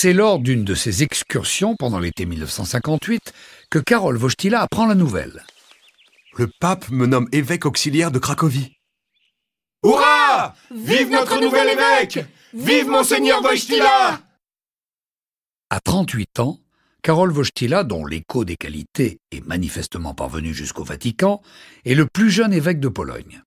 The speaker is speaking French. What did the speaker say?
C'est lors d'une de ses excursions pendant l'été 1958 que Karol Wojtyla apprend la nouvelle. Le pape me nomme évêque auxiliaire de Cracovie. Hurrah Vive notre nouvel évêque Vive Monseigneur Wojtyla À 38 ans, Karol Wojtyla, dont l'écho des qualités est manifestement parvenu jusqu'au Vatican, est le plus jeune évêque de Pologne.